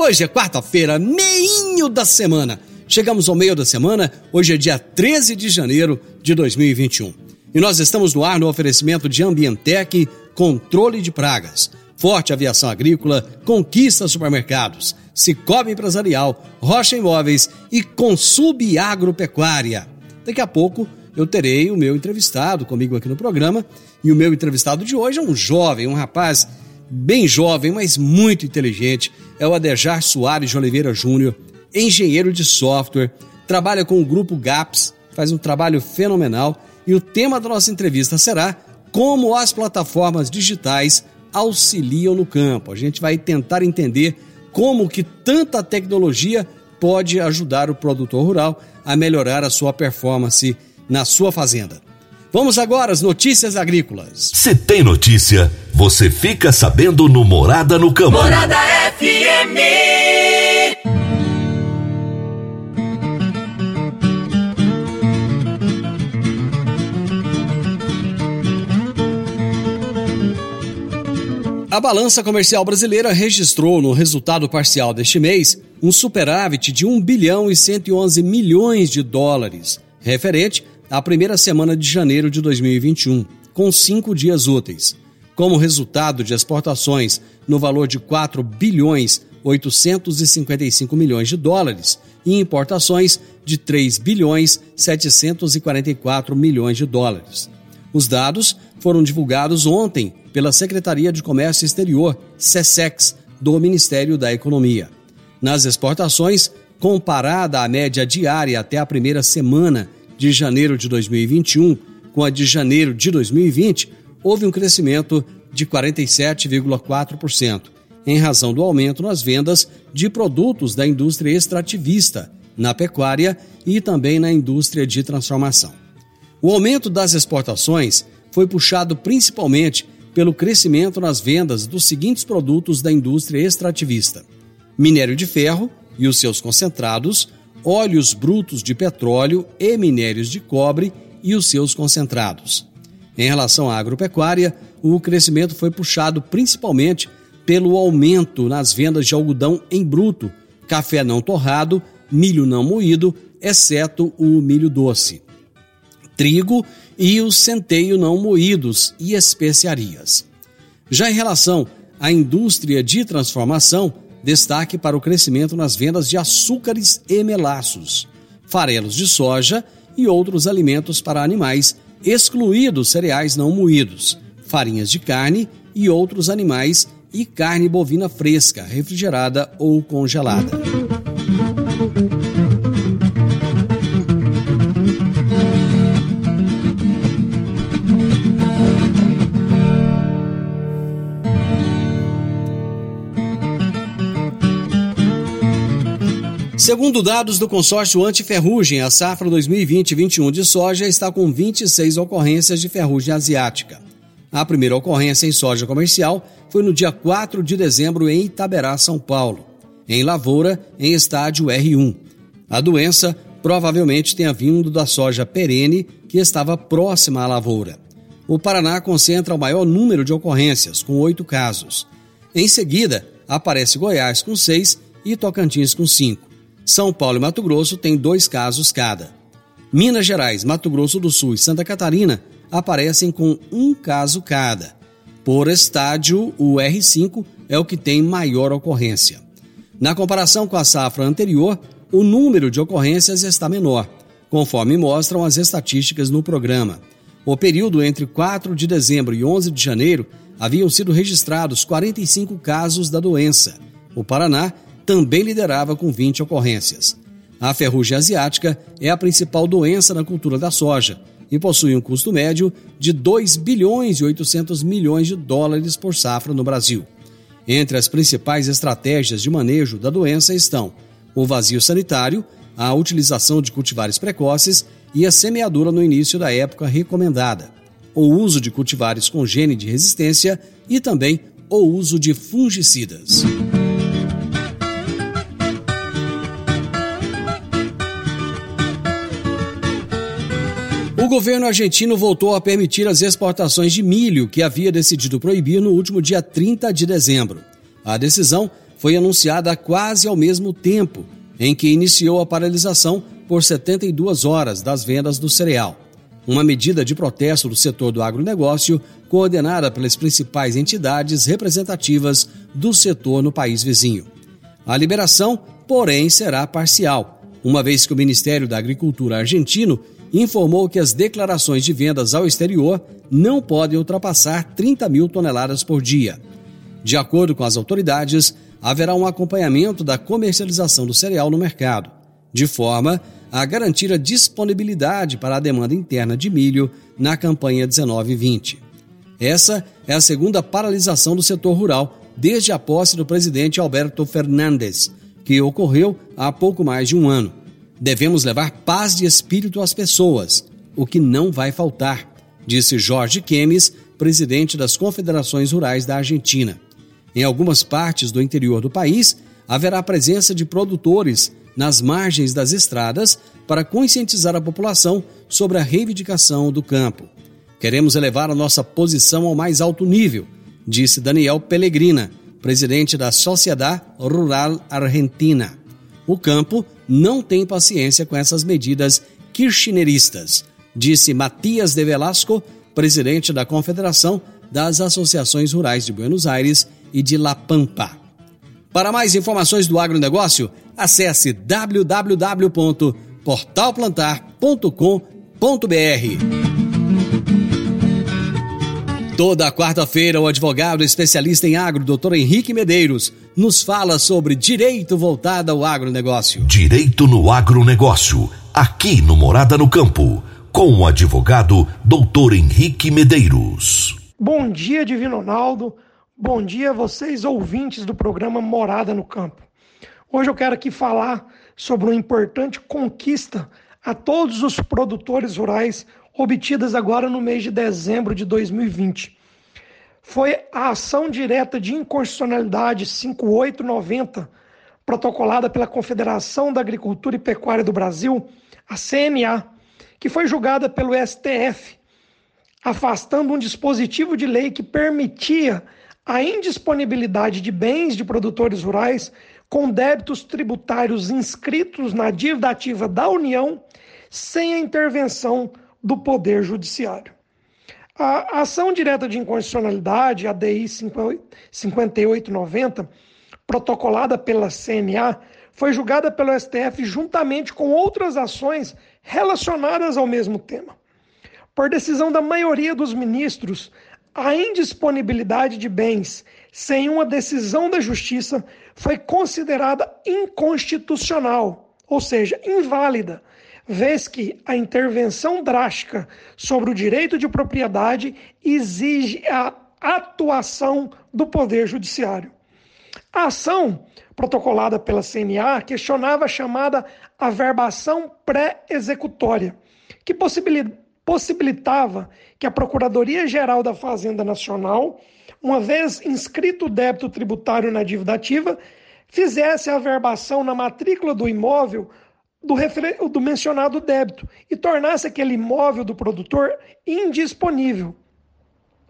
Hoje é quarta-feira, meinho da semana. Chegamos ao meio da semana, hoje é dia 13 de janeiro de 2021. E nós estamos no ar no oferecimento de Ambientec, controle de pragas. Forte Aviação Agrícola, Conquista Supermercados, Cicobi Empresarial, Rocha Imóveis e Consub Agropecuária. Daqui a pouco eu terei o meu entrevistado comigo aqui no programa e o meu entrevistado de hoje é um jovem, um rapaz bem jovem, mas muito inteligente. É o Adejar Soares de Oliveira Júnior, engenheiro de software, trabalha com o grupo GAPS, faz um trabalho fenomenal e o tema da nossa entrevista será como as plataformas digitais auxiliam no campo. A gente vai tentar entender como que tanta tecnologia pode ajudar o produtor rural a melhorar a sua performance na sua fazenda. Vamos agora às notícias agrícolas. Se tem notícia, você fica sabendo no Morada no Campo. Morada FM. A balança comercial brasileira registrou no resultado parcial deste mês um superávit de 1 bilhão e 111 milhões de dólares, referente à primeira semana de janeiro de 2021, com cinco dias úteis. Como resultado de exportações no valor de 4 bilhões 855 milhões de dólares e importações de 3 bilhões 744 milhões de dólares. Os dados foram divulgados ontem pela Secretaria de Comércio Exterior, SESEX, do Ministério da Economia. Nas exportações, comparada à média diária até a primeira semana de janeiro de 2021 com a de janeiro de 2020, houve um crescimento de 47,4%, em razão do aumento nas vendas de produtos da indústria extrativista, na pecuária e também na indústria de transformação. O aumento das exportações foi puxado principalmente pelo crescimento nas vendas dos seguintes produtos da indústria extrativista: minério de ferro e os seus concentrados, óleos brutos de petróleo e minérios de cobre e os seus concentrados. Em relação à agropecuária, o crescimento foi puxado principalmente pelo aumento nas vendas de algodão em bruto, café não torrado, milho não moído, exceto o milho doce, trigo e o centeio não moídos e especiarias. Já em relação à indústria de transformação, destaque para o crescimento nas vendas de açúcares e melaços, farelos de soja e outros alimentos para animais, excluídos cereais não moídos, farinhas de carne e outros animais e carne bovina fresca, refrigerada ou congelada. Segundo dados do consórcio antiferrugem, a safra 2020-21 de soja está com 26 ocorrências de ferrugem asiática. A primeira ocorrência em soja comercial foi no dia 4 de dezembro em Itaberá, São Paulo, em lavoura em estádio R1. A doença provavelmente tenha vindo da soja perene que estava próxima à lavoura. O Paraná concentra o maior número de ocorrências, com oito casos. Em seguida, aparece Goiás com seis e Tocantins com cinco. São Paulo e Mato Grosso têm dois casos cada. Minas Gerais, Mato Grosso do Sul e Santa Catarina aparecem com um caso cada. Por estádio, o R5 é o que tem maior ocorrência. Na comparação com a safra anterior, o número de ocorrências está menor, conforme mostram as estatísticas no programa. O período entre 4 de dezembro e 11 de janeiro haviam sido registrados 45 casos da doença. O Paraná também liderava com 20 ocorrências. A ferrugem asiática é a principal doença na cultura da soja e possui um custo médio de 2 bilhões e 800 milhões de dólares por safra no Brasil. Entre as principais estratégias de manejo da doença estão o vazio sanitário, a utilização de cultivares precoces e a semeadura no início da época recomendada, o uso de cultivares com gene de resistência e também o uso de fungicidas. O governo argentino voltou a permitir as exportações de milho que havia decidido proibir no último dia 30 de dezembro. A decisão foi anunciada quase ao mesmo tempo em que iniciou a paralisação por 72 horas das vendas do cereal. Uma medida de protesto do setor do agronegócio, coordenada pelas principais entidades representativas do setor no país vizinho. A liberação, porém, será parcial, uma vez que o Ministério da Agricultura argentino informou que as declarações de vendas ao exterior não podem ultrapassar 30 mil toneladas por dia. De acordo com as autoridades, haverá um acompanhamento da comercialização do cereal no mercado, de forma a garantir a disponibilidade para a demanda interna de milho na campanha 19-20. Essa é a segunda paralisação do setor rural desde a posse do presidente Alberto Fernandes, que ocorreu há pouco mais de um ano. Devemos levar paz de espírito às pessoas, o que não vai faltar, disse Jorge Kemes, presidente das Confederações Rurais da Argentina. Em algumas partes do interior do país, haverá presença de produtores nas margens das estradas para conscientizar a população sobre a reivindicação do campo. Queremos elevar a nossa posição ao mais alto nível, disse Daniel Pellegrina, presidente da Sociedade Rural Argentina. O campo não tem paciência com essas medidas kirchneristas, disse Matias de Velasco, presidente da Confederação das Associações Rurais de Buenos Aires e de La Pampa. Para mais informações do agronegócio, acesse www.portalplantar.com.br. Toda quarta-feira, o advogado especialista em agro, doutor Henrique Medeiros, nos fala sobre direito voltado ao agronegócio. Direito no agronegócio, aqui no Morada no Campo, com o advogado doutor Henrique Medeiros. Bom dia, Divino Ronaldo. Bom dia a vocês, ouvintes do programa Morada no Campo. Hoje eu quero aqui falar sobre uma importante conquista a todos os produtores rurais obtidas agora no mês de dezembro de 2020. Foi a ação direta de inconstitucionalidade 5890, protocolada pela Confederação da Agricultura e Pecuária do Brasil, a CNA, que foi julgada pelo STF, afastando um dispositivo de lei que permitia a indisponibilidade de bens de produtores rurais com débitos tributários inscritos na dívida ativa da União sem a intervenção do Poder Judiciário. A ação direta de inconstitucionalidade, a DI 5890, protocolada pela CNA, foi julgada pelo STF juntamente com outras ações relacionadas ao mesmo tema. Por decisão da maioria dos ministros, a indisponibilidade de bens sem uma decisão da Justiça foi considerada inconstitucional, ou seja, inválida, vez que a intervenção drástica sobre o direito de propriedade exige a atuação do Poder Judiciário. A ação protocolada pela CNA questionava a chamada averbação pré-executória, que possibilitava que a Procuradoria-Geral da Fazenda Nacional, uma vez inscrito o débito tributário na dívida ativa, fizesse a averbação na matrícula do imóvel do, refer... do mencionado débito e tornasse aquele imóvel do produtor indisponível.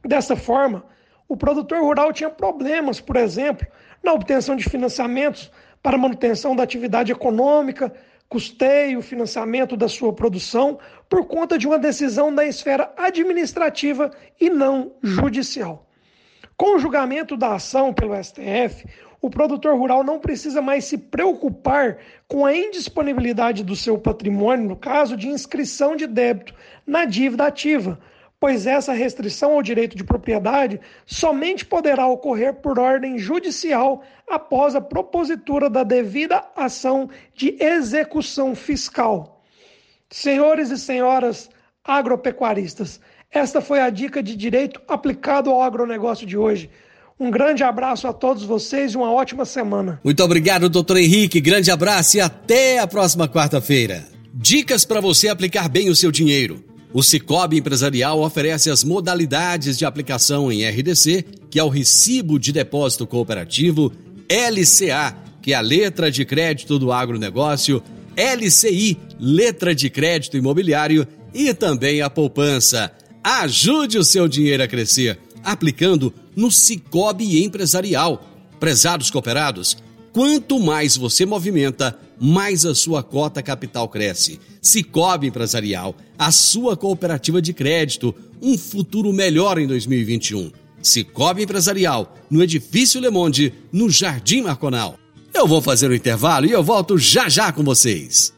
Dessa forma, o produtor rural tinha problemas, por exemplo, na obtenção de financiamentos para manutenção da atividade econômica, custeio, financiamento da sua produção, por conta de uma decisão da esfera administrativa e não judicial. Com o julgamento da ação pelo STF, o produtor rural não precisa mais se preocupar com a indisponibilidade do seu patrimônio no caso de inscrição de débito na dívida ativa, pois essa restrição ao direito de propriedade somente poderá ocorrer por ordem judicial após a propositura da devida ação de execução fiscal. Senhores e senhoras agropecuaristas, esta foi a dica de direito aplicado ao agronegócio de hoje. Um grande abraço a todos vocês e uma ótima semana. Muito obrigado, doutor Henrique. Grande abraço e até a próxima quarta-feira. Dicas para você aplicar bem o seu dinheiro. O Cicobi Empresarial oferece as modalidades de aplicação em RDC, que é o Recibo de Depósito Cooperativo, LCA, que é a letra de crédito do agronegócio, LCI, letra de crédito imobiliário e também a poupança. Ajude o seu dinheiro a crescer aplicando no Cicobi Empresarial. Prezados cooperados, quanto mais você movimenta, mais a sua cota capital cresce. Cicobi Empresarial, a sua cooperativa de crédito, um futuro melhor em 2021. Cicobi Empresarial, no Edifício Le Monde, no Jardim Marconal. Eu vou fazer o um intervalo e eu volto já já com vocês.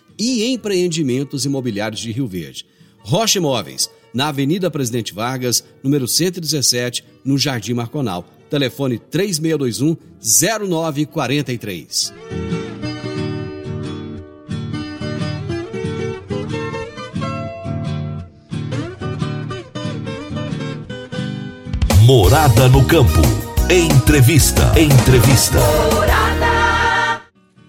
e empreendimentos imobiliários de Rio Verde. Rocha Imóveis, na Avenida Presidente Vargas, número 117, no Jardim Marconal. Telefone 3621 0943. Morada no campo. Entrevista. Entrevista.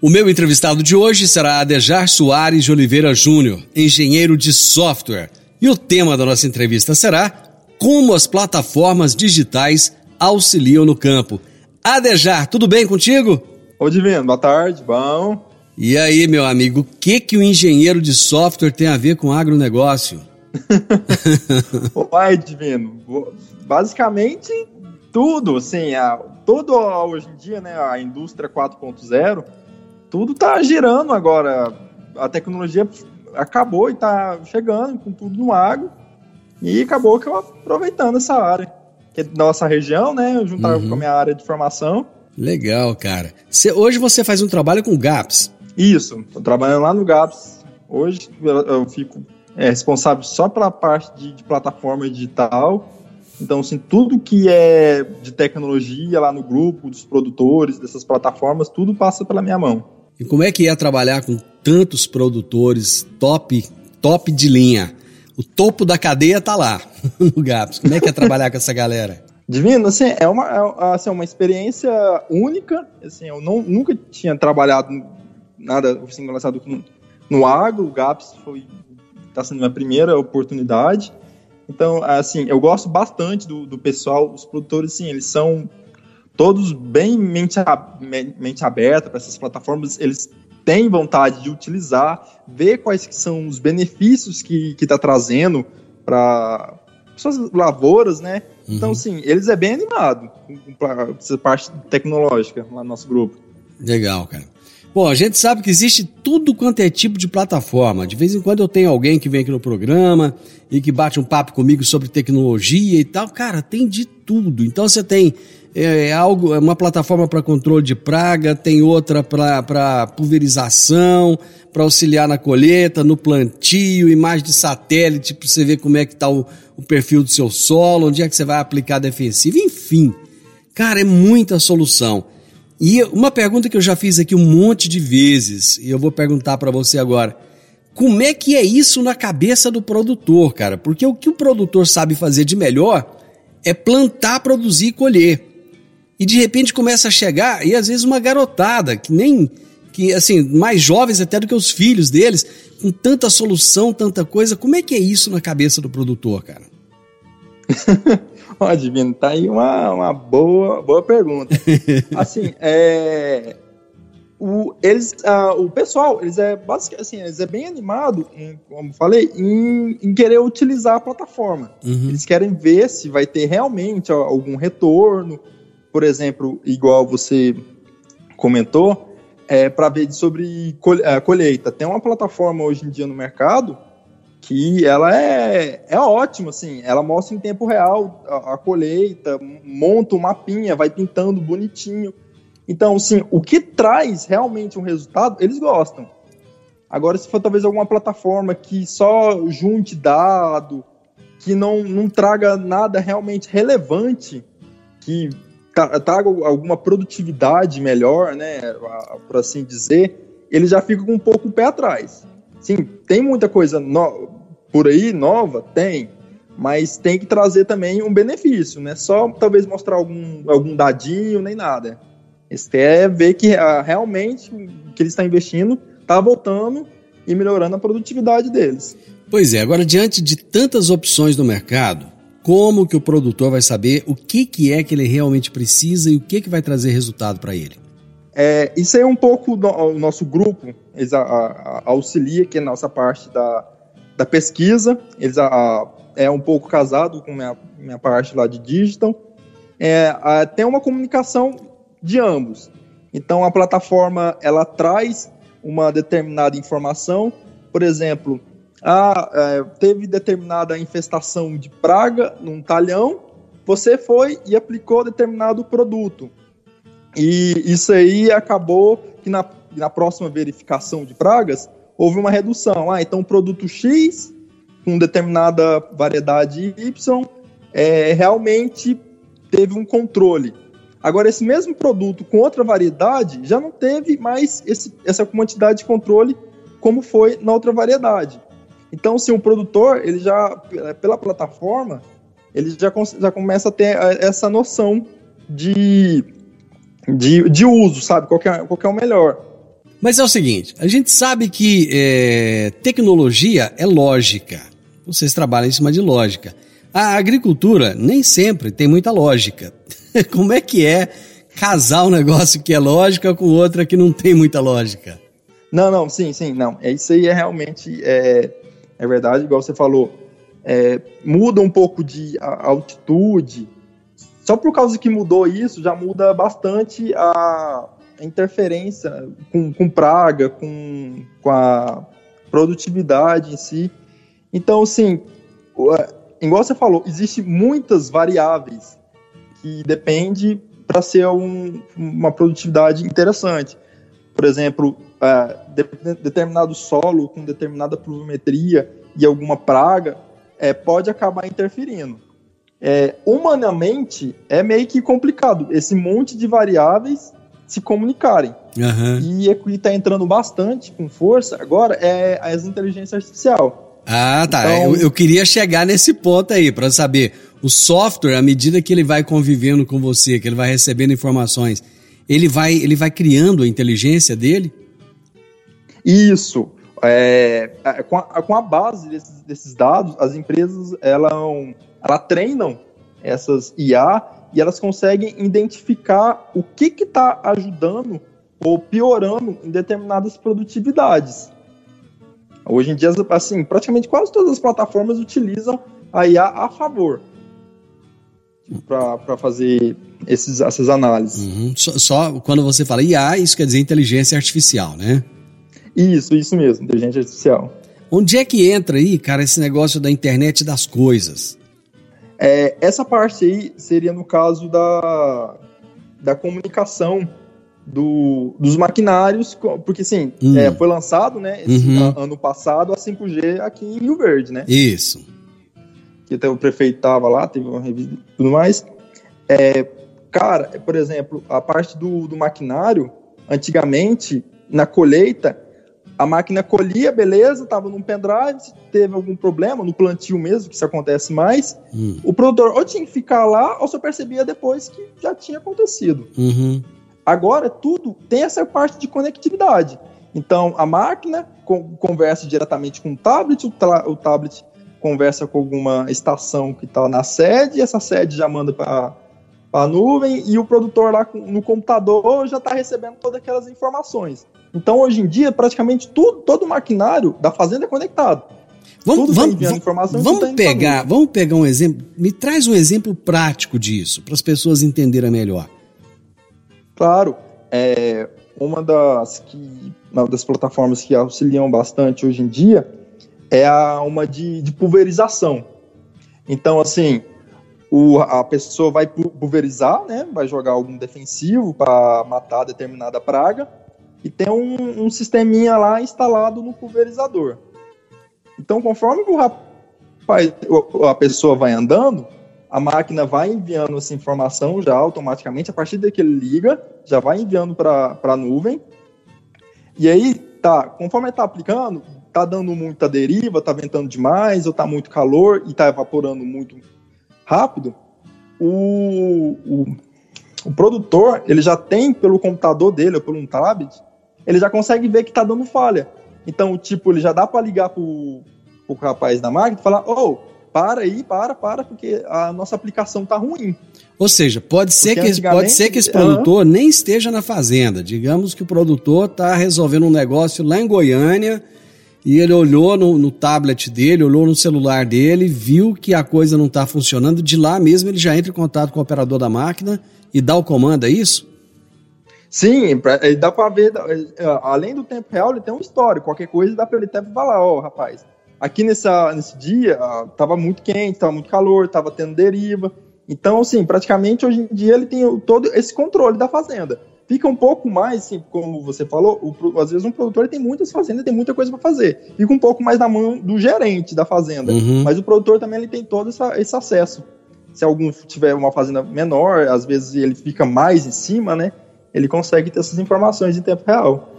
O meu entrevistado de hoje será Adejar Soares de Oliveira Júnior, engenheiro de software. E o tema da nossa entrevista será Como as plataformas digitais auxiliam no campo. Adejar, tudo bem contigo? Ô Divino, boa tarde, bom. E aí, meu amigo, o que, que o engenheiro de software tem a ver com agronegócio? Uai, Divino, basicamente tudo, assim, a, tudo hoje em dia, né, a indústria 4.0, tudo tá girando agora, a tecnologia acabou e tá chegando com tudo no agro, e acabou que eu aproveitando essa área que é da nossa região, né? Eu juntava uhum. com a minha área de formação. Legal, cara. Cê, hoje você faz um trabalho com GAPS. Isso, tô trabalhando lá no GAPS. Hoje eu, eu fico é, responsável só pela parte de, de, plataforma digital. Então, assim, tudo que é de tecnologia lá no grupo, dos produtores, dessas plataformas, tudo passa pela minha mão. E como é que é trabalhar com tantos produtores top, top de linha? o topo da cadeia tá lá, no GAPS. Como é que é trabalhar com essa galera? Divino, assim, é uma, é, assim, uma experiência única. Assim, eu não, nunca tinha trabalhado nada assim, relacionado no, no agro. O GAPS foi está sendo minha primeira oportunidade. Então, assim, eu gosto bastante do, do pessoal. Os produtores, sim, eles são todos bem mente, mente aberta para essas plataformas. Eles tem vontade de utilizar, ver quais que são os benefícios que está trazendo para suas lavouras, né? Uhum. Então, sim, eles é bem animado com essa parte tecnológica lá no nosso grupo. Legal, cara. Bom, a gente sabe que existe tudo quanto é tipo de plataforma. De vez em quando eu tenho alguém que vem aqui no programa e que bate um papo comigo sobre tecnologia e tal. Cara, tem de tudo. Então você tem é, é algo, é uma plataforma para controle de praga, tem outra para pulverização, para auxiliar na colheita, no plantio, imagem de satélite para você ver como é que está o, o perfil do seu solo, onde é que você vai aplicar defensivo, enfim. Cara, é muita solução. E uma pergunta que eu já fiz aqui um monte de vezes, e eu vou perguntar para você agora. Como é que é isso na cabeça do produtor, cara? Porque o que o produtor sabe fazer de melhor é plantar, produzir e colher. E de repente começa a chegar, e às vezes uma garotada, que nem. que assim, mais jovens até do que os filhos deles, com tanta solução, tanta coisa. Como é que é isso na cabeça do produtor, cara? Ó, Divino, tá aí uma, uma boa, boa pergunta. Assim, é, o, eles, uh, o pessoal, eles é basicamente assim, eles é bem animado, em, como falei, em, em, querer utilizar a plataforma. Uhum. Eles querem ver se vai ter realmente algum retorno, por exemplo, igual você comentou, é, para ver sobre é, colheita. Tem uma plataforma hoje em dia no mercado que ela é, é ótima, assim, ela mostra em tempo real a, a colheita, monta um mapinha, vai pintando bonitinho. Então, assim, o que traz realmente um resultado, eles gostam. Agora, se for talvez alguma plataforma que só junte dado, que não, não traga nada realmente relevante, que traga alguma produtividade melhor, né, por assim dizer, ele já fica com um pouco o pé atrás. Sim, tem muita coisa no, por aí nova, tem, mas tem que trazer também um benefício, né? Só talvez mostrar algum, algum dadinho, nem nada. Eles querem ver que ah, realmente o que eles estão investindo está voltando e melhorando a produtividade deles. Pois é, agora diante de tantas opções no mercado, como que o produtor vai saber o que, que é que ele realmente precisa e o que, que vai trazer resultado para ele? É, isso é um pouco do, o nosso grupo, eles a, a, auxilia, que é a nossa parte da, da pesquisa, eles a, é um pouco casado com minha, minha parte lá de digital. É, tem uma comunicação de ambos. Então a plataforma ela traz uma determinada informação, por exemplo, ah, é, teve determinada infestação de praga num talhão, você foi e aplicou determinado produto. E isso aí acabou que na, na próxima verificação de pragas houve uma redução. Ah, então o produto X com determinada variedade Y é, realmente teve um controle. Agora, esse mesmo produto com outra variedade já não teve mais esse, essa quantidade de controle como foi na outra variedade. Então, se um produtor, ele já, pela plataforma, ele já, já começa a ter essa noção de de, de uso, sabe? Qual é, qual é o melhor. Mas é o seguinte, a gente sabe que é, tecnologia é lógica. Vocês trabalham em cima de lógica. A agricultura nem sempre tem muita lógica. Como é que é casar um negócio que é lógica com outra que não tem muita lógica? Não, não, sim, sim, não. É isso aí é realmente é, é verdade, igual você falou. É, muda um pouco de altitude, só por causa que mudou isso, já muda bastante a interferência com, com praga, com, com a produtividade em si. Então, assim, igual você falou, existe muitas variáveis que depende para ser um, uma produtividade interessante. Por exemplo, é, de, determinado solo com determinada pluviometria e alguma praga é, pode acabar interferindo é, humanamente é meio que complicado esse monte de variáveis se comunicarem. Uhum. E o que está entrando bastante com força agora é as inteligência artificial. Ah, tá. Então, eu, eu, queria chegar nesse ponto aí para saber o software, à medida que ele vai convivendo com você, que ele vai recebendo informações, ele vai, ele vai criando a inteligência dele? Isso. É, é com, a, com a base desses, desses dados, as empresas elas ela treinam essas IA e elas conseguem identificar o que está ajudando ou piorando em determinadas produtividades. Hoje em dia, assim, praticamente quase todas as plataformas utilizam a IA a favor para fazer esses, essas análises. Uhum. Só, só, quando você fala IA, isso quer dizer inteligência artificial, né? Isso, isso mesmo, inteligência artificial. Onde é que entra aí, cara, esse negócio da internet das coisas? É, essa parte aí seria no caso da, da comunicação do, dos maquinários, porque assim, hum. é, foi lançado, né, esse, uhum. ano passado, a 5G aqui em Rio Verde, né? Isso. Que até o prefeito tava lá, teve uma revista e tudo mais. É, cara, por exemplo, a parte do, do maquinário, antigamente, na colheita, a máquina colhia, beleza, estava num pendrive, se teve algum problema, no plantio mesmo, que isso acontece mais, hum. o produtor ou tinha que ficar lá, ou só percebia depois que já tinha acontecido. Uhum. Agora, tudo tem essa parte de conectividade. Então, a máquina conversa diretamente com o tablet, o, o tablet conversa com alguma estação que está na sede, essa sede já manda para a nuvem e o produtor lá no computador já está recebendo todas aquelas informações. Então, hoje em dia, praticamente tudo, todo o maquinário da fazenda é conectado. Vamos, tudo vamos, tá informação vamos tá pegar, vamos pegar um exemplo. Me traz um exemplo prático disso para as pessoas entenderem melhor. Claro, é uma das que uma das plataformas que auxiliam bastante hoje em dia é a, uma de, de pulverização. Então, assim, o, a pessoa vai pulverizar, né? Vai jogar algum defensivo para matar determinada praga e tem um, um sisteminha lá instalado no pulverizador. Então, conforme o rapaz, a pessoa vai andando, a máquina vai enviando essa informação já automaticamente, a partir daquele ele liga, já vai enviando para a nuvem. E aí, tá, conforme está aplicando, tá dando muita deriva, tá ventando demais, ou tá muito calor e tá evaporando muito rápido, o, o, o produtor, ele já tem pelo computador dele, ou por um tablet, ele já consegue ver que tá dando falha. Então, tipo, ele já dá para ligar pro, pro rapaz da máquina e falar, ô, oh, para aí, para, para, porque a nossa aplicação tá ruim. Ou seja, pode ser, que, pode ser que esse produtor nem esteja na fazenda. Digamos que o produtor está resolvendo um negócio lá em Goiânia e ele olhou no, no, tablet dele, olhou no celular dele, viu que a coisa não está funcionando. De lá mesmo ele já entra em contato com o operador da máquina e dá o comando, é isso? Sim, dá para ver, é, além do tempo real, ele tem uma história. Qualquer coisa dá para ele até falar: ó, oh, rapaz, aqui nessa, nesse dia tava muito quente, tava muito calor, tava tendo deriva. Então, assim, praticamente hoje em dia ele tem todo esse controle da fazenda fica um pouco mais, assim, como você falou, o, às vezes um produtor tem muitas fazendas, tem muita coisa para fazer. Fica um pouco mais na mão do gerente da fazenda. Uhum. Mas o produtor também ele tem todo essa, esse acesso. Se algum tiver uma fazenda menor, às vezes ele fica mais em cima, né? Ele consegue ter essas informações em tempo real.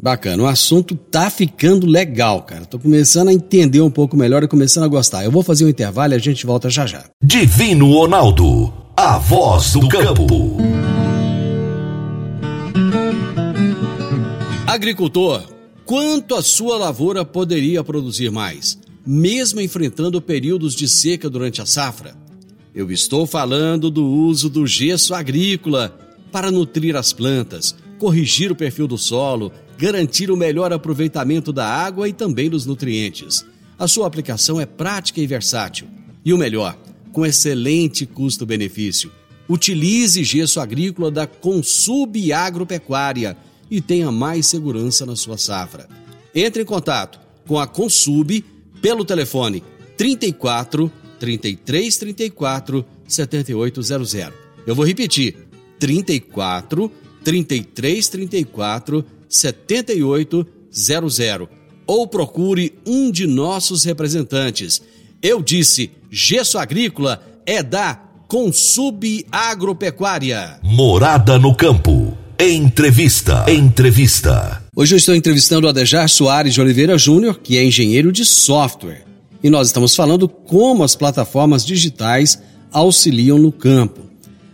Bacana, o assunto tá ficando legal, cara. Tô começando a entender um pouco melhor e começando a gostar. Eu vou fazer um intervalo e a gente volta já já. Divino Ronaldo, a voz do campo. Agricultor, quanto a sua lavoura poderia produzir mais, mesmo enfrentando períodos de seca durante a safra? Eu estou falando do uso do gesso agrícola para nutrir as plantas, corrigir o perfil do solo, garantir o melhor aproveitamento da água e também dos nutrientes. A sua aplicação é prática e versátil. E o melhor, com excelente custo-benefício. Utilize gesso agrícola da Consub Agropecuária e tenha mais segurança na sua safra. Entre em contato com a Consub pelo telefone 34 33 34 7800. Eu vou repetir: 34 33 34 7800 ou procure um de nossos representantes. Eu disse: Gesso Agrícola é da Consub Agropecuária. Morada no campo. Entrevista. Entrevista. Hoje eu estou entrevistando o Adejar Soares de Oliveira Júnior, que é engenheiro de software. E nós estamos falando como as plataformas digitais auxiliam no campo.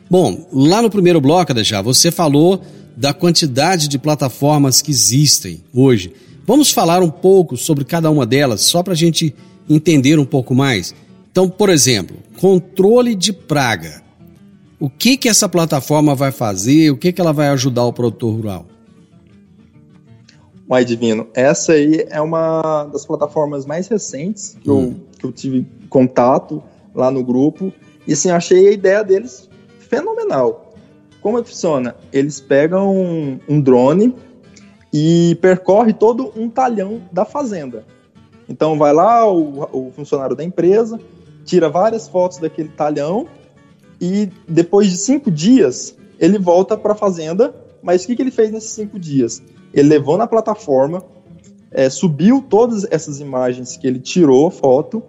Bom, lá no primeiro bloco, Adejar, você falou da quantidade de plataformas que existem hoje. Vamos falar um pouco sobre cada uma delas, só para a gente entender um pouco mais. Então, por exemplo, controle de praga. O que, que essa plataforma vai fazer? O que, que ela vai ajudar o produtor rural? Uai, Divino, essa aí é uma das plataformas mais recentes que, hum. eu, que eu tive contato lá no grupo. E assim, achei a ideia deles fenomenal. Como é que funciona? Eles pegam um, um drone e percorre todo um talhão da fazenda. Então vai lá o, o funcionário da empresa, tira várias fotos daquele talhão e depois de cinco dias, ele volta para a fazenda. Mas o que, que ele fez nesses cinco dias? Ele levou na plataforma, é, subiu todas essas imagens que ele tirou, foto,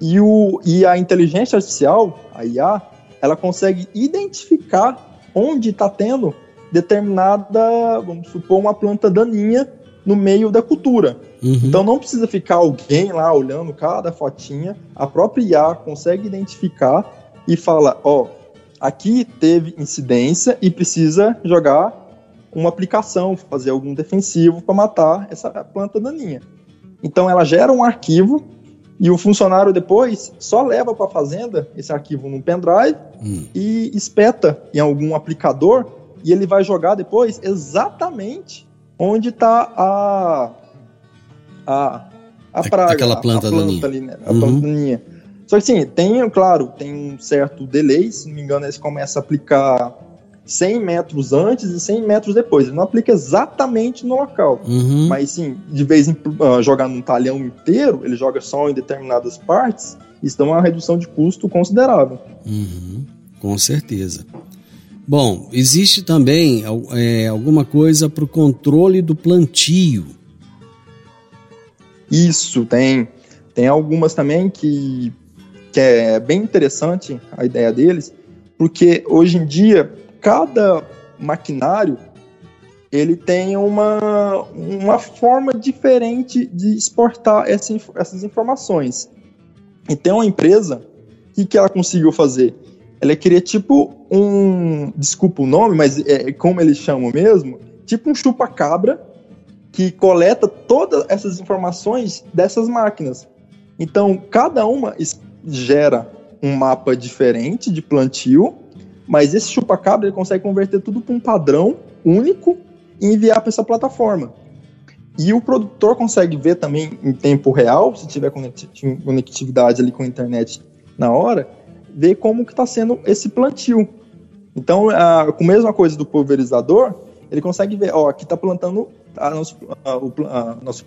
e, o, e a inteligência artificial, a IA, ela consegue identificar onde está tendo determinada, vamos supor, uma planta daninha no meio da cultura. Uhum. Então não precisa ficar alguém lá olhando cada fotinha, a própria IA consegue identificar e fala: ó, aqui teve incidência e precisa jogar uma aplicação, fazer algum defensivo para matar essa planta daninha. Então ela gera um arquivo E o funcionário depois só leva para a fazenda esse arquivo num pendrive hum. e espeta em algum aplicador e ele vai jogar depois exatamente onde está a, a, a praga. Aquela planta, a planta ali, né? A uhum. plantinha. Só que assim, tem, claro, tem um certo delay, se não me engano, eles começam a aplicar 100 metros antes e 100 metros depois. Ele não aplica exatamente no local. Uhum. Mas sim, de vez em uh, jogar num talhão inteiro, ele joga só em determinadas partes. Isso dá uma redução de custo considerável. Uhum. Com certeza. Bom, existe também é, alguma coisa para o controle do plantio. Isso, tem. Tem algumas também que, que é bem interessante a ideia deles, porque hoje em dia cada maquinário ele tem uma, uma forma diferente de exportar essa, essas informações. E tem uma empresa, o que, que ela conseguiu fazer? Ela queria tipo um, desculpa o nome, mas é, é como eles chamam mesmo, tipo um chupa-cabra que coleta todas essas informações dessas máquinas. Então, cada uma gera um mapa diferente de plantio mas esse chupa-cabra ele consegue converter tudo para um padrão único e enviar para essa plataforma. E o produtor consegue ver também em tempo real, se tiver conectividade ali com a internet na hora, ver como que está sendo esse plantio. Então, a, com a mesma coisa do pulverizador, ele consegue ver, ó, aqui está plantando a nosso, a, o, a, nosso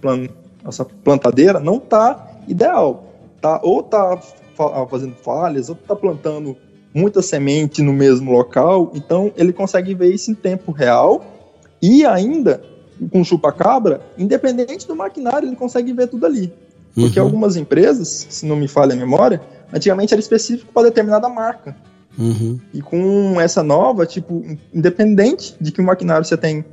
nossa plantadeira não está ideal, tá? Ou está fazendo falhas, ou está plantando muita semente no mesmo local, então ele consegue ver isso em tempo real e ainda com chupa-cabra, independente do maquinário, ele consegue ver tudo ali. Porque uhum. algumas empresas, se não me falha a memória, antigamente era específico para determinada marca. Uhum. E com essa nova, tipo, independente de que o maquinário você tem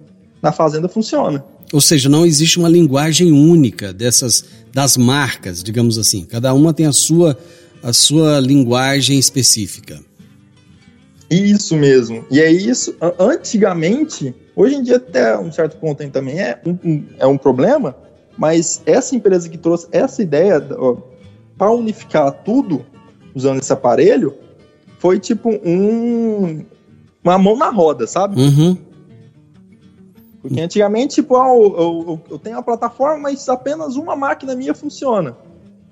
na fazenda, funciona. Ou seja, não existe uma linguagem única dessas das marcas, digamos assim. Cada uma tem a sua a sua linguagem específica. Isso mesmo. E é isso. Antigamente, hoje em dia até um certo ponto também é um, é um problema, mas essa empresa que trouxe essa ideia para unificar tudo usando esse aparelho foi tipo um uma mão na roda, sabe? Uhum. Porque antigamente, tipo, ah, eu, eu, eu, tenho uma plataforma, mas apenas uma máquina minha funciona.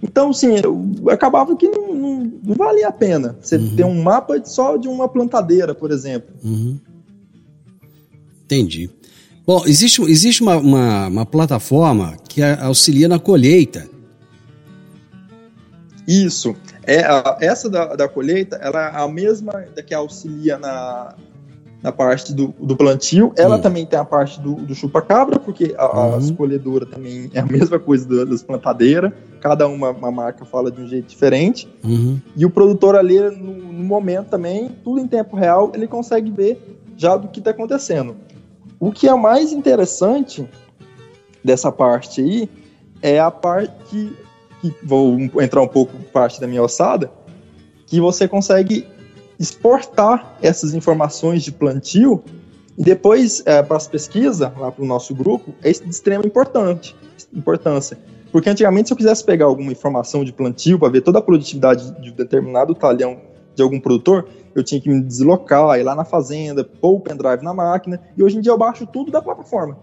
Então, assim, acabava que não, não, não valia a pena você uhum. ter um mapa só de uma plantadeira, por exemplo. Uhum. Entendi. Bom, existe, existe uma, uma, uma, plataforma que auxilia na colheita. Isso. É, essa da, da colheita, ela é a mesma da que auxilia na, na parte do, do plantio. Ela hum. também tem a parte do, do chupa-cabra, porque a, uhum. a escolhedora também é a mesma coisa das plantadeiras. Cada uma, uma marca fala de um jeito diferente. Uhum. E o produtor ali, no, no, momento também, tudo em tempo real, ele consegue ver já do que está acontecendo. O que é mais interessante dessa parte aí é a parte que, que vou entrar um pouco parte da minha ossada, que você consegue exportar essas informações de plantio e depois é, para as pesquisas, lá para o nosso grupo, é de extrema importante, importância. Porque antigamente, se eu quisesse pegar alguma informação de plantio para ver toda a produtividade de um determinado talhão de algum produtor, eu tinha que me deslocar, ir lá na fazenda, pôr o pendrive na máquina, e hoje em dia eu baixo tudo da plataforma,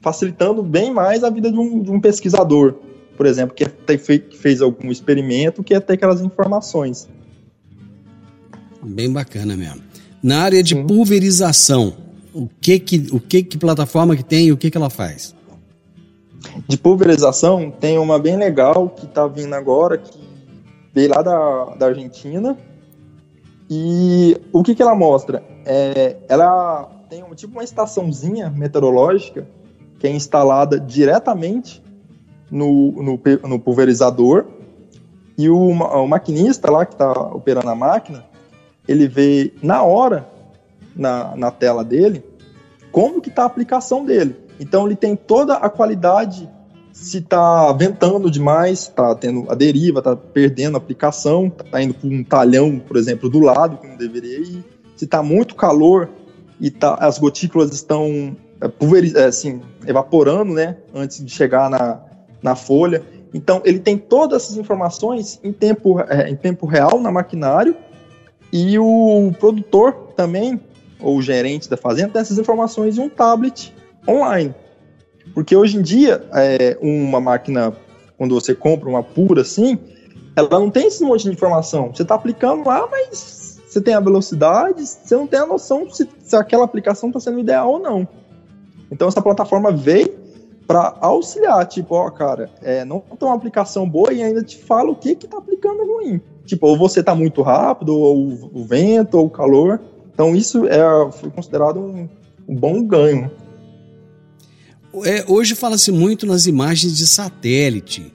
facilitando bem mais a vida de um, de um pesquisador, por exemplo, que, que fez algum experimento, que é ter aquelas informações. Bem bacana mesmo. Na área de Sim. pulverização, o que que, o que que plataforma que tem e o que que ela faz? De pulverização, tem uma bem legal que está vindo agora, que veio lá da, da Argentina. E o que que ela mostra? É, ela tem um, tipo uma estaçãozinha meteorológica que é instalada diretamente no, no, no pulverizador e o, o maquinista lá que está operando a máquina ele vê na hora, na, na tela dele, como que está a aplicação dele. Então ele tem toda a qualidade, se está ventando demais, está tendo a deriva, está perdendo a aplicação, está indo para um talhão, por exemplo, do lado, que não deveria ir. Se está muito calor e tá, as gotículas estão é, é, assim, evaporando, né, antes de chegar na, na folha. Então, ele tem todas essas informações em tempo, é, em tempo real na maquinário e o produtor também, ou o gerente da fazenda, tem essas informações em um tablet online. Porque hoje em dia, é, uma máquina, quando você compra uma pura assim, ela não tem esse monte de informação. Você está aplicando lá, mas você tem a velocidade, você não tem a noção se, se aquela aplicação está sendo ideal ou não. Então, essa plataforma veio para auxiliar, tipo, ó, cara, é, não tem uma aplicação boa e ainda te fala o que que tá aplicando ruim. Tipo, ou você tá muito rápido, ou o vento, ou o calor. Então isso é, foi considerado um, um bom ganho. É, hoje fala-se muito nas imagens de satélite.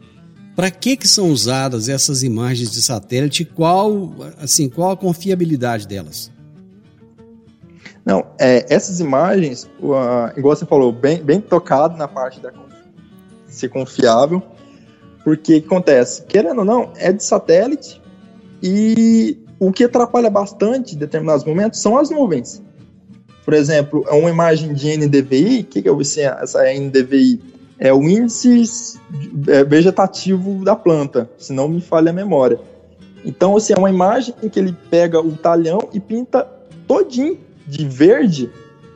Para que que são usadas essas imagens de satélite? Qual, assim, qual a confiabilidade delas? Não, é, essas imagens, uh, igual você falou, bem, bem tocado na parte da ser confiável, porque acontece, querendo ou não, é de satélite e o que atrapalha bastante em determinados momentos são as nuvens. Por exemplo, uma imagem de NDVI, o que, que é essa NDVI? É o índice é, vegetativo da planta, se não me falha a memória. Então, assim, é uma imagem em que ele pega o talhão e pinta todinho de verde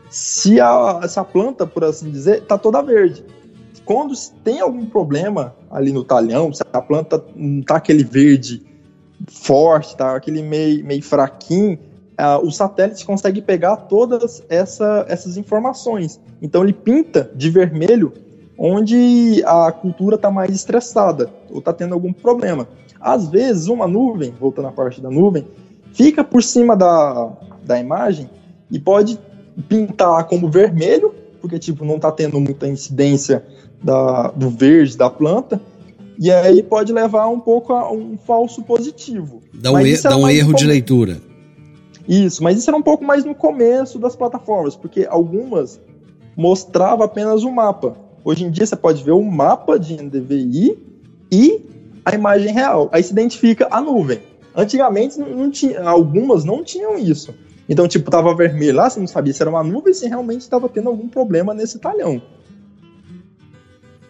se a, essa planta, por assim dizer, está toda verde. Quando tem algum problema ali no talhão, se a planta não está aquele verde forte, tá aquele meio, meio fraquinho, uh, o satélite consegue pegar todas essa, essas informações. Então ele pinta de vermelho onde a cultura está mais estressada ou está tendo algum problema. Às vezes, uma nuvem, voltando à parte da nuvem, fica por cima da, da imagem e pode pintar como vermelho, porque tipo não está tendo muita incidência da, do verde da planta, e aí pode levar um pouco a um falso positivo. Dá um, dá um erro de leitura. Isso, mas isso era um pouco mais no começo das plataformas, porque algumas mostrava apenas o mapa. Hoje em dia você pode ver o mapa de NDVI e a imagem real. Aí se identifica a nuvem. Antigamente não tinha, algumas não tinham isso. Então, tipo, tava vermelho lá, você não sabia se era uma nuvem, se realmente estava tendo algum problema nesse talhão.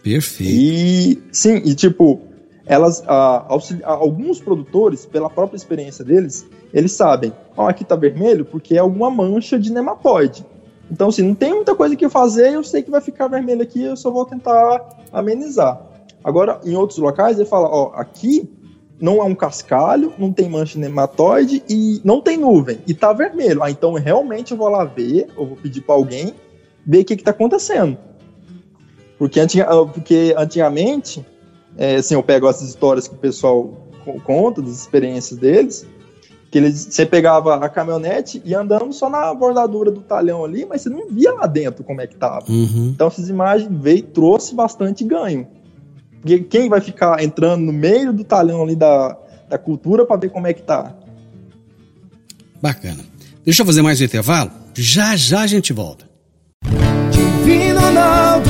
Perfeito. E, sim, e tipo, elas, ah, alguns produtores, pela própria experiência deles, eles sabem, ó, oh, aqui tá vermelho porque é alguma mancha de nematóide. Então, assim, não tem muita coisa que fazer, eu sei que vai ficar vermelho aqui, eu só vou tentar amenizar. Agora, em outros locais, ele fala, ó, oh, aqui não é um cascalho, não tem mancha nematóide e não tem nuvem. E tá vermelho. Ah, então realmente eu vou lá ver, eu vou pedir para alguém ver o que, que tá acontecendo. Porque, antiga, ah, porque antigamente, é, assim, eu pego essas histórias que o pessoal conta, das experiências deles, que eles, você pegava a caminhonete e andando só na bordadura do talhão ali, mas você não via lá dentro como é que tava. Uhum. Então essas imagens veio trouxe bastante ganho. Porque quem vai ficar entrando no meio do talhão ali da, da cultura para ver como é que tá? Bacana. Deixa eu fazer mais um intervalo. Já já a gente volta. Divino Ronaldo,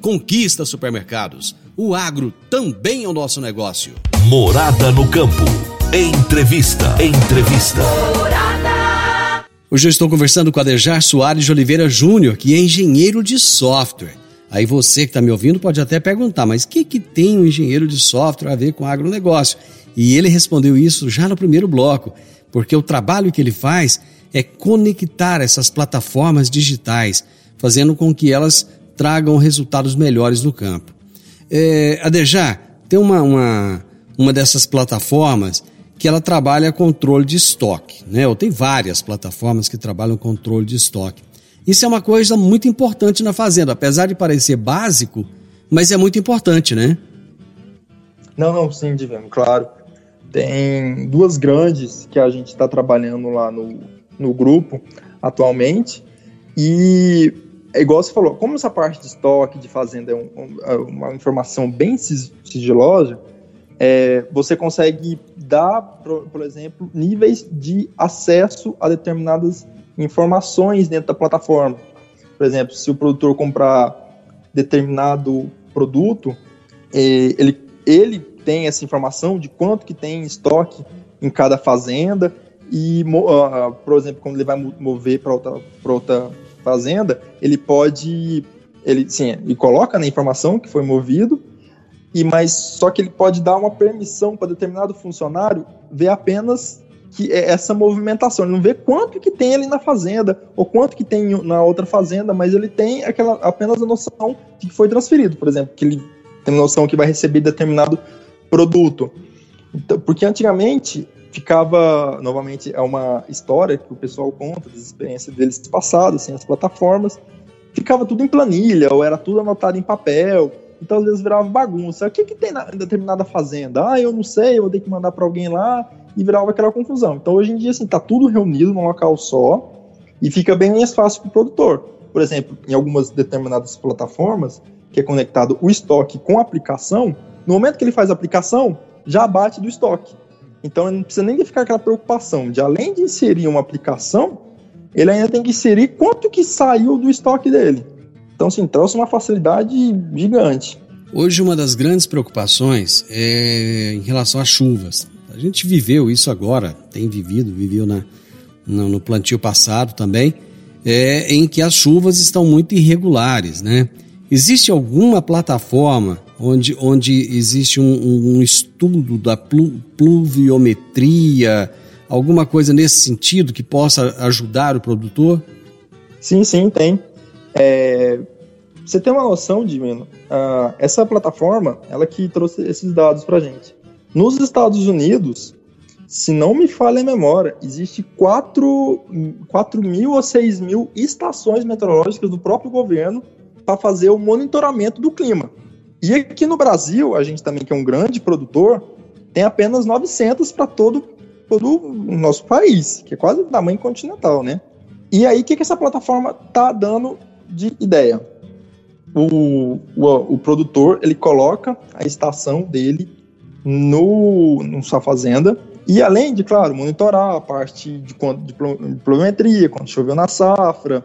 Conquista Supermercados. O agro também é o nosso negócio. Morada no campo. Entrevista. Entrevista. Morada. Hoje eu estou conversando com Adejar Soares de Oliveira Júnior, que é engenheiro de software. Aí você que está me ouvindo pode até perguntar, mas o que, que tem um engenheiro de software a ver com agronegócio? E ele respondeu isso já no primeiro bloco, porque o trabalho que ele faz é conectar essas plataformas digitais, fazendo com que elas tragam resultados melhores no campo. É, Adejar, tem uma, uma, uma dessas plataformas que ela trabalha controle de estoque, né? Ou tem várias plataformas que trabalham controle de estoque. Isso é uma coisa muito importante na fazenda, apesar de parecer básico, mas é muito importante, né? Não, não, sim, Divino, claro. Tem duas grandes que a gente está trabalhando lá no, no grupo atualmente, e é igual você falou, como essa parte de estoque, de fazenda é um, um, é uma informação bem sigilosa, é, você consegue dar, por, por, exemplo, níveis de acesso a determinadas informações dentro da plataforma. Por exemplo, se o produtor comprar determinado produto, é, ele, ele tem essa informação de quanto que tem estoque em cada fazenda e, uh, por exemplo, quando ele vai mover para outra, outra fazenda, ele pode, ele sim, ele coloca na informação que foi movido, e mas só que ele pode dar uma permissão para determinado funcionário ver apenas que é essa movimentação, ele não vê quanto que tem ali na fazenda ou quanto que tem na outra fazenda, mas ele tem aquela apenas a noção de que foi transferido, por exemplo, que ele tem noção que vai receber determinado produto. Então, porque antigamente ficava, novamente, é uma história que o pessoal conta das experiências deles passadas, assim, as plataformas, ficava tudo em planilha, ou era tudo anotado em papel, então às vezes virava bagunça. O que, que tem na em determinada fazenda? Ah, eu não sei, eu vou ter que mandar para alguém lá, e virava aquela confusão. Então hoje em dia, assim, tá tudo reunido num local só, e fica bem mais fácil para o produtor. Por exemplo, em algumas determinadas plataformas, que é conectado o estoque com a aplicação, no momento que ele faz a aplicação, já bate do estoque. Então não precisa nem ficar aquela preocupação de além de inserir uma aplicação, ele ainda tem que inserir quanto que saiu do estoque dele. Então, sim, trouxe uma facilidade gigante. Hoje, uma das grandes preocupações é em relação às chuvas. A gente viveu isso agora, tem vivido, viveu na, no, no plantio passado também, é, em que as chuvas estão muito irregulares, né? Existe alguma plataforma onde, onde existe um, um estudo da pluviometria, alguma coisa nesse sentido que possa ajudar o produtor? Sim, sim, tem. É, você tem uma noção, Divino? Uh, essa plataforma, ela que trouxe esses dados para gente. Nos Estados Unidos, se não me falha a memória, existe 4, 4 mil ou 6 mil estações meteorológicas do próprio governo para fazer o monitoramento do clima. E aqui no Brasil, a gente também, que é um grande produtor, tem apenas 900 para todo, todo o nosso país, que é quase do tamanho continental, né? E aí, o que, que essa plataforma tá dando de ideia? O, o, o, produtor, ele coloca a estação dele no, no sua fazenda, e além de, claro, monitorar a parte de, de, de pluviometria, quando choveu na safra,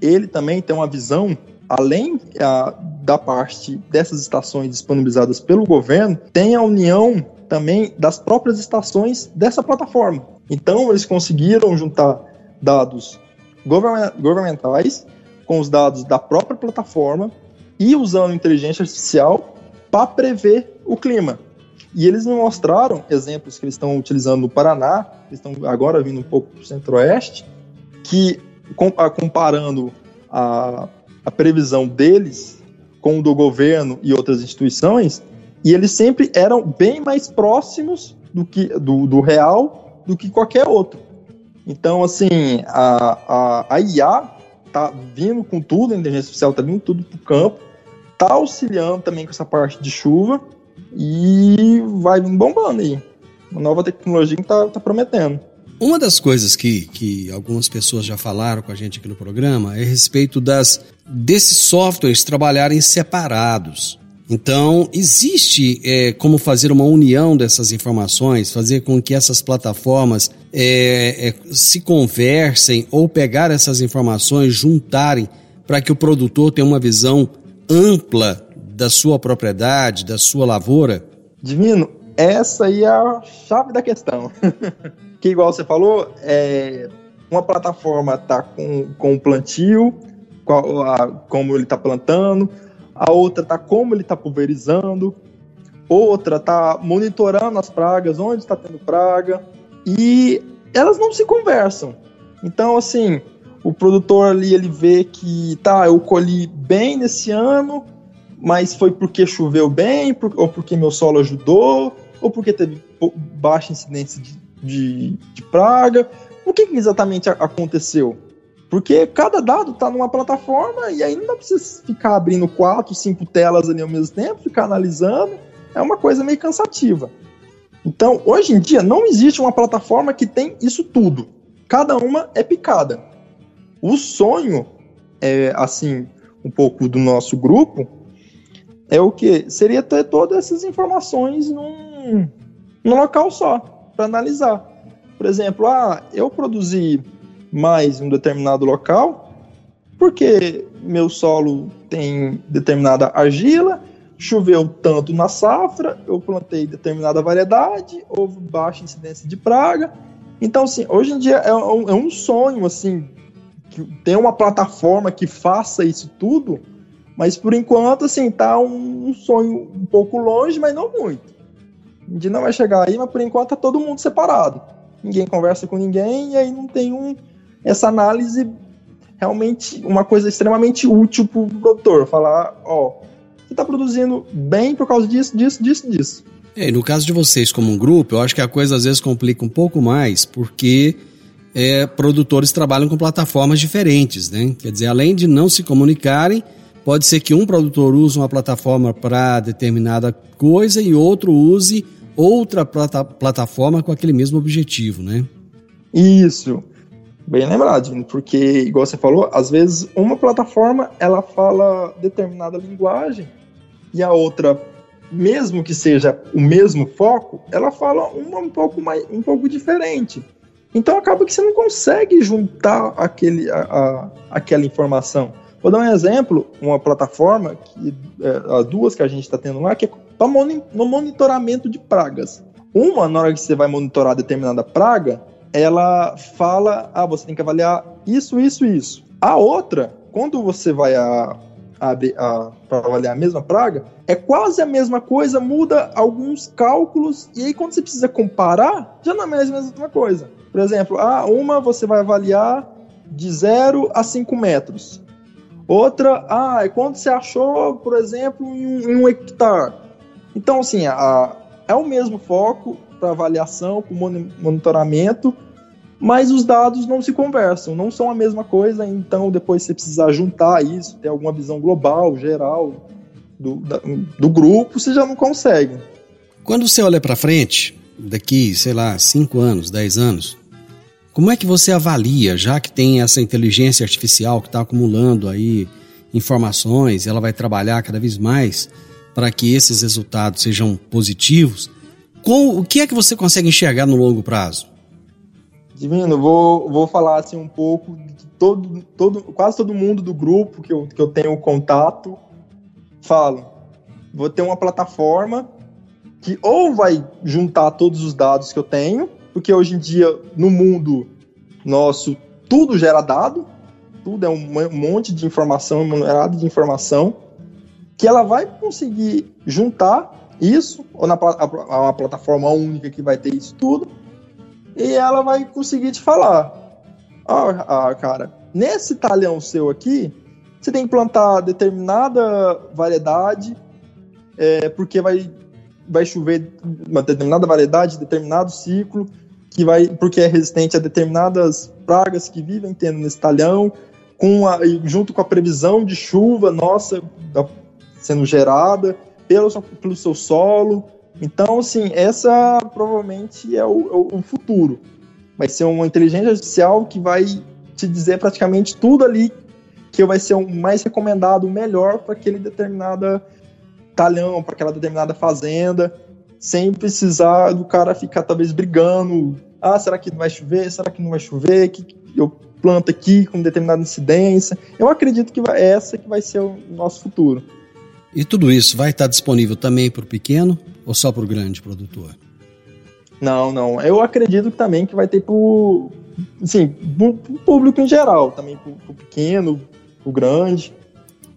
ele também tem uma visão além a, da parte dessas estações disponibilizadas pelo governo, tem a união também das próprias estações dessa plataforma. Então, eles conseguiram juntar dados governamentais com os dados da própria plataforma e usando inteligência artificial para prever o clima. E eles me mostraram exemplos que eles estão utilizando no Paraná, eles estão agora vindo um pouco para o centro-oeste, que comparando a a previsão deles com o do governo e outras instituições, e eles sempre eram bem mais próximos do que do, do real do que qualquer outro. Então, assim, a, a, a IA tá vindo com tudo, a inteligência artificial tá vindo tudo pro campo, tá auxiliando também com essa parte de chuva e vai bombando aí. Uma nova tecnologia que tá, tá prometendo. Uma das coisas que, que algumas pessoas já falaram com a gente aqui no programa é a respeito das, desses softwares trabalharem separados. Então, existe é, como fazer uma união dessas informações, fazer com que essas plataformas é, é, se conversem ou pegar essas informações, juntarem para que o produtor tenha uma visão ampla da sua propriedade, da sua lavoura? Divino, essa aí é a chave da questão. que igual você falou, é, uma plataforma está com, com o plantio, a, como ele está plantando, a outra está como ele está pulverizando, outra está monitorando as pragas, onde está tendo praga, e elas não se conversam. Então, assim, o produtor ali ele vê que tá, eu colhi bem nesse ano, mas foi porque choveu bem, ou porque meu solo ajudou, ou porque teve baixa incidência de, de, de praga. O que, que exatamente aconteceu? Porque cada dado está numa plataforma e aí não precisa ficar abrindo quatro, cinco telas ali ao mesmo tempo, ficar analisando. É uma coisa meio cansativa. Então, hoje em dia, não existe uma plataforma que tem isso tudo. Cada uma é picada. O sonho é, assim, um pouco do nosso grupo, é o que? Seria ter todas essas informações num, num local só, para analisar. Por exemplo, ah, eu produzi mais em um determinado local, porque meu solo tem determinada argila, choveu tanto na safra, eu plantei determinada variedade, houve baixa incidência de praga. Então, assim, hoje em dia é um, é um sonho, assim, que ter uma plataforma que faça isso tudo, mas por enquanto, assim, tá um, um sonho um pouco longe, mas não muito. A gente não vai chegar aí, mas por enquanto tá todo mundo separado. Ninguém conversa com ninguém e aí não tem um, essa análise realmente uma coisa extremamente útil para o produtor. Falar, ó, você está produzindo bem por causa disso, disso, disso, disso. É, no caso de vocês como um grupo, eu acho que a coisa às vezes complica um pouco mais, porque é, produtores trabalham com plataformas diferentes, né? Quer dizer, além de não se comunicarem, pode ser que um produtor use uma plataforma para determinada coisa e outro use outra plata plataforma com aquele mesmo objetivo, né? Isso. Bem lembrado, porque, igual você falou, às vezes uma plataforma ela fala determinada linguagem e a outra, mesmo que seja o mesmo foco, ela fala uma um pouco mais, um pouco diferente. Então acaba que você não consegue juntar aquele, a, a aquela informação. Vou dar um exemplo, uma plataforma que é, as duas que a gente está tendo lá, que é no monitoramento de pragas. Uma, na hora que você vai monitorar determinada praga, ela fala, ah, você tem que avaliar isso, isso, isso. A outra, quando você vai a, a, a para avaliar a mesma praga, é quase a mesma coisa, muda alguns cálculos e aí quando você precisa comparar, já não é mais a mesma coisa. Por exemplo, ah, uma você vai avaliar de 0 a 5 metros. Outra, ah, é quando você achou, por exemplo, em um, em um hectare. Então, assim, a, é o mesmo foco, para avaliação, para monitoramento, mas os dados não se conversam, não são a mesma coisa, então depois você precisar juntar isso, ter alguma visão global, geral do, da, do grupo, você já não consegue. Quando você olha para frente, daqui, sei lá, 5 anos, 10 anos, como é que você avalia, já que tem essa inteligência artificial que está acumulando aí informações, ela vai trabalhar cada vez mais para que esses resultados sejam positivos? Com, o que é que você consegue enxergar no longo prazo? Divino, vou, vou falar assim um pouco de todo, todo, quase todo mundo do grupo que eu, que eu tenho contato falo. Vou ter uma plataforma que ou vai juntar todos os dados que eu tenho, porque hoje em dia no mundo nosso tudo gera dado, tudo é um monte de informação, um de informação, que ela vai conseguir juntar isso, ou na uma plataforma única que vai ter isso tudo, e ela vai conseguir te falar: ah, ah, cara, nesse talhão seu aqui, você tem que plantar determinada variedade, é, porque vai, vai chover uma determinada variedade, determinado ciclo, que vai, porque é resistente a determinadas pragas que vivem tendo nesse talhão, com a, junto com a previsão de chuva nossa sendo gerada pelo, pelo seu solo. Então, assim, essa provavelmente é o, é o futuro. Vai ser uma inteligência artificial que vai te dizer praticamente tudo ali que vai ser o mais recomendado, o melhor para aquele determinado talhão, para aquela determinada fazenda, sem precisar do cara ficar talvez brigando. Ah, será que vai chover? Será que não vai chover? Que eu planto aqui com determinada incidência. Eu acredito que vai, essa que vai ser o nosso futuro. E tudo isso vai estar disponível também para o pequeno ou só para o grande produtor? Não, não. Eu acredito também que vai ter para o assim, público em geral, também para o pequeno, para o grande.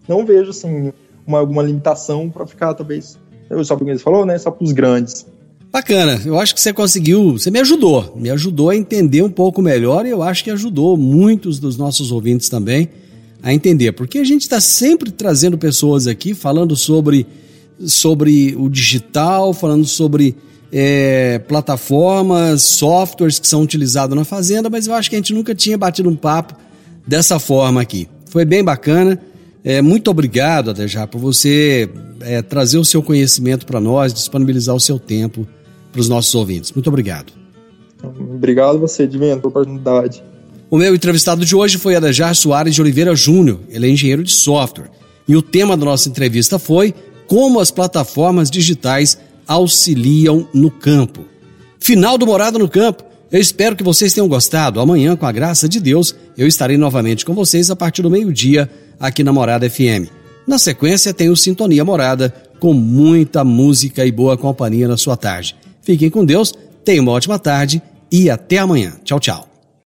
Não vejo assim, uma, alguma limitação para ficar, talvez, só porque você falou, né? Só para os grandes. Bacana, eu acho que você conseguiu, você me ajudou, me ajudou a entender um pouco melhor e eu acho que ajudou muitos dos nossos ouvintes também a entender, porque a gente está sempre trazendo pessoas aqui falando sobre, sobre o digital, falando sobre é, plataformas, softwares que são utilizados na fazenda, mas eu acho que a gente nunca tinha batido um papo dessa forma aqui. Foi bem bacana. É, muito obrigado, Adejar, por você é, trazer o seu conhecimento para nós, disponibilizar o seu tempo para os nossos ouvintes. Muito obrigado. Obrigado você, Divino, pela oportunidade. O meu entrevistado de hoje foi Alejar Soares de Oliveira Júnior, ele é engenheiro de software. E o tema da nossa entrevista foi como as plataformas digitais auxiliam no campo. Final do Morada no Campo. Eu espero que vocês tenham gostado. Amanhã, com a graça de Deus, eu estarei novamente com vocês a partir do meio-dia aqui na Morada FM. Na sequência, tem o Sintonia Morada, com muita música e boa companhia na sua tarde. Fiquem com Deus, tenham uma ótima tarde e até amanhã. Tchau, tchau.